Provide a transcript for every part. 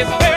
It's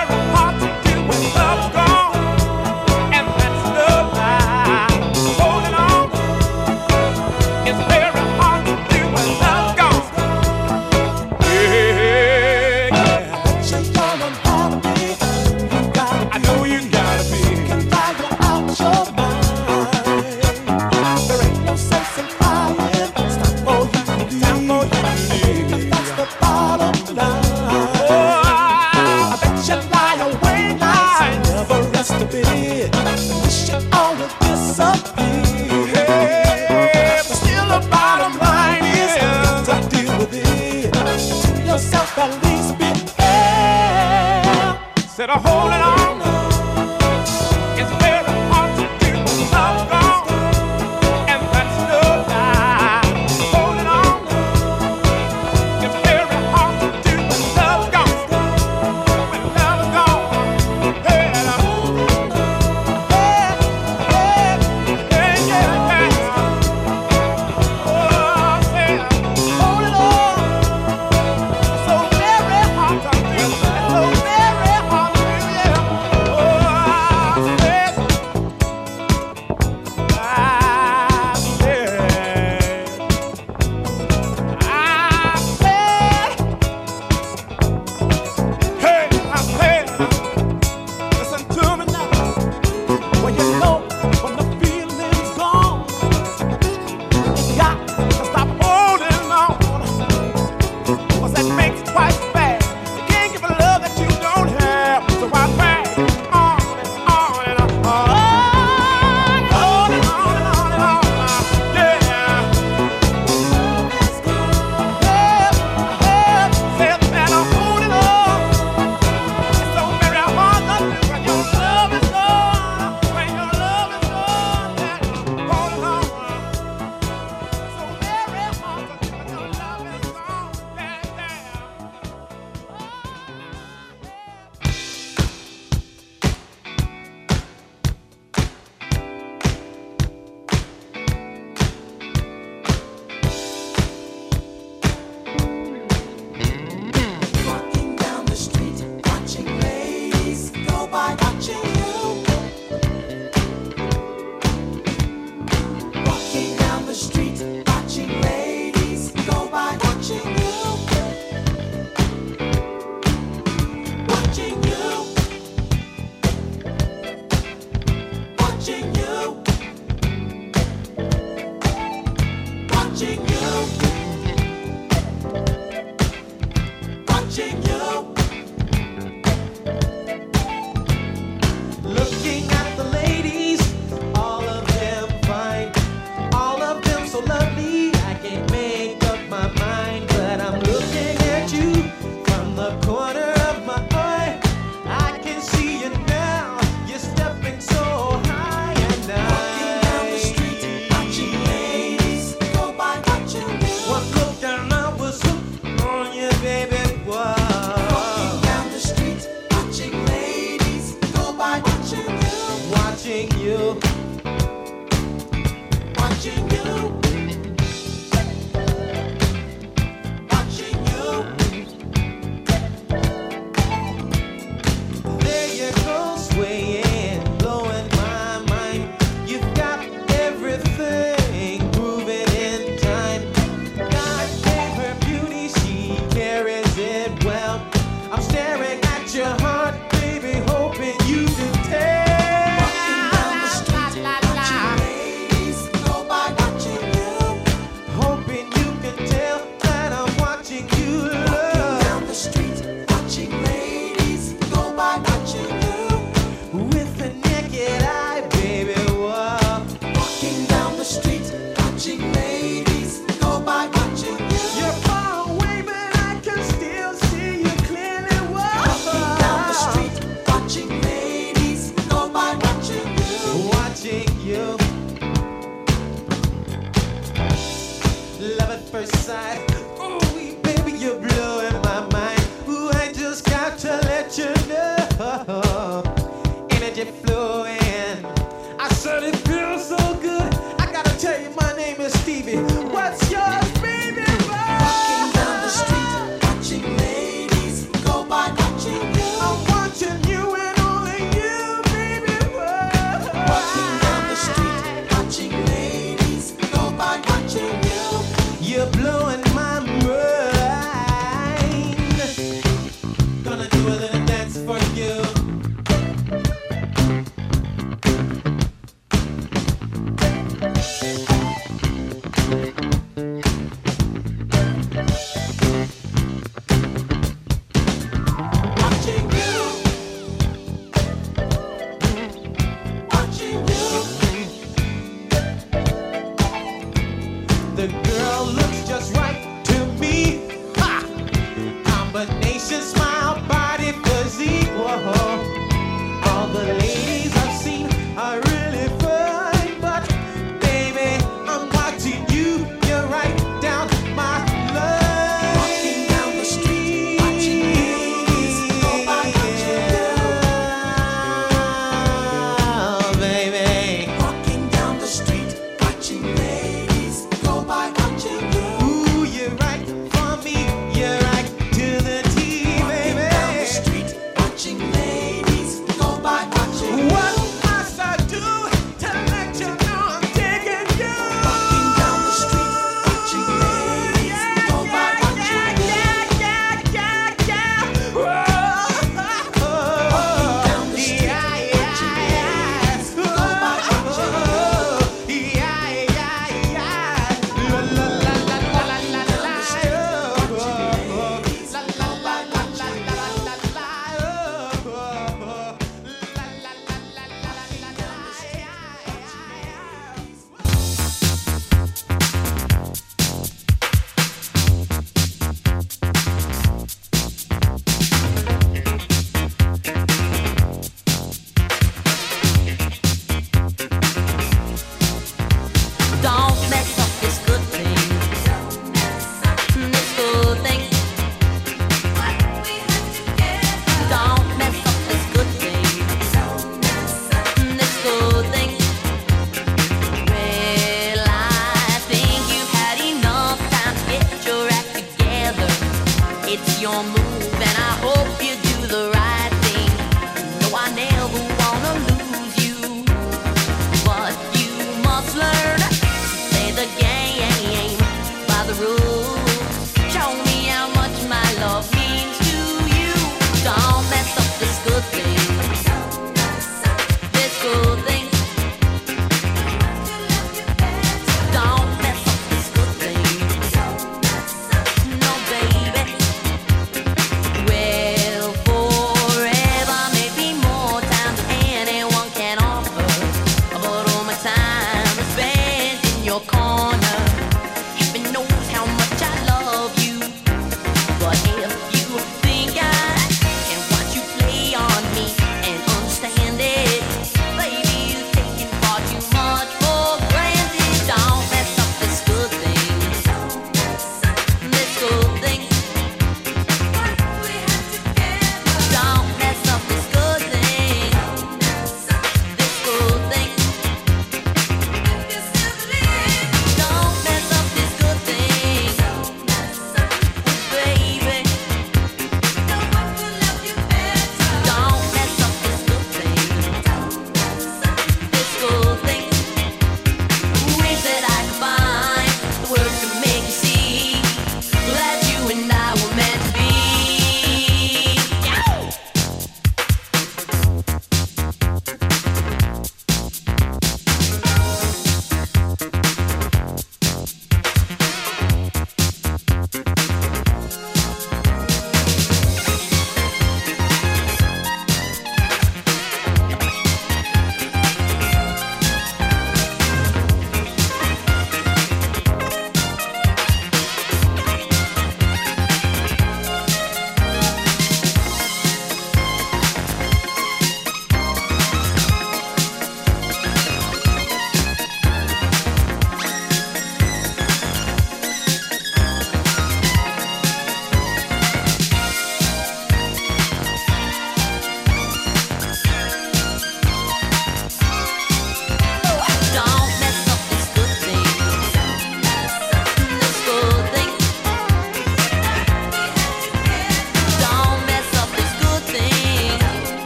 The girl looks just right to me. Ha! Combination smile.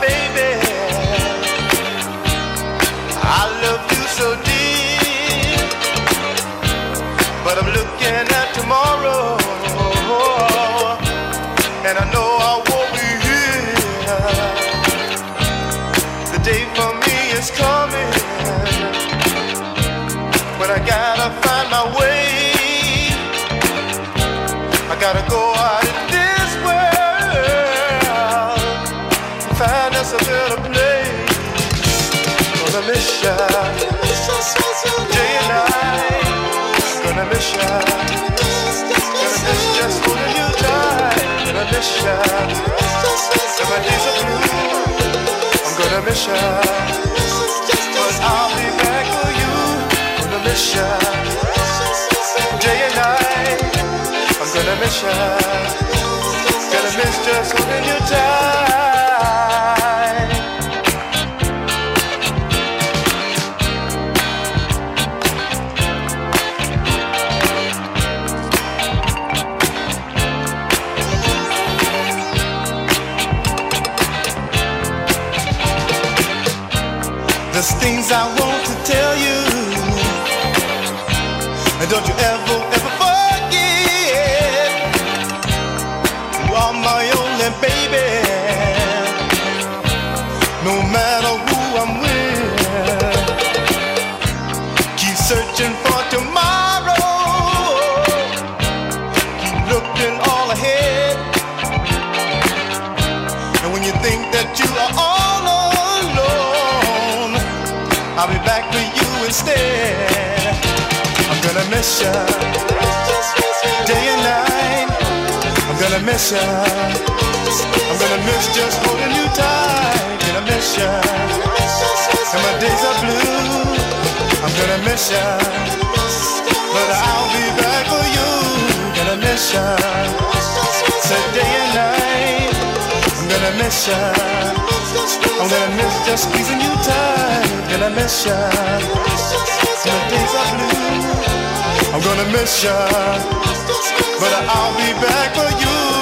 baby. miss. Day and night. Gonna miss just holding you tight. Gonna miss my I'm gonna miss. But I'll be back for you. Gonna miss. Day and night. I'm gonna miss. Gonna miss just holding you tight. Things I want to tell you. And don't you ever, instead. I'm gonna miss ya day and night. I'm gonna miss ya. I'm gonna miss just holding you tight. Gonna miss ya. And my days are blue. I'm gonna miss ya. But I'll be back for you. Gonna miss ya. Say day and night. I'm gonna miss ya. I'm gonna miss just squeezing you tight. Gonna miss ya. And the days are blue. I'm gonna miss ya. But I'll be back for you.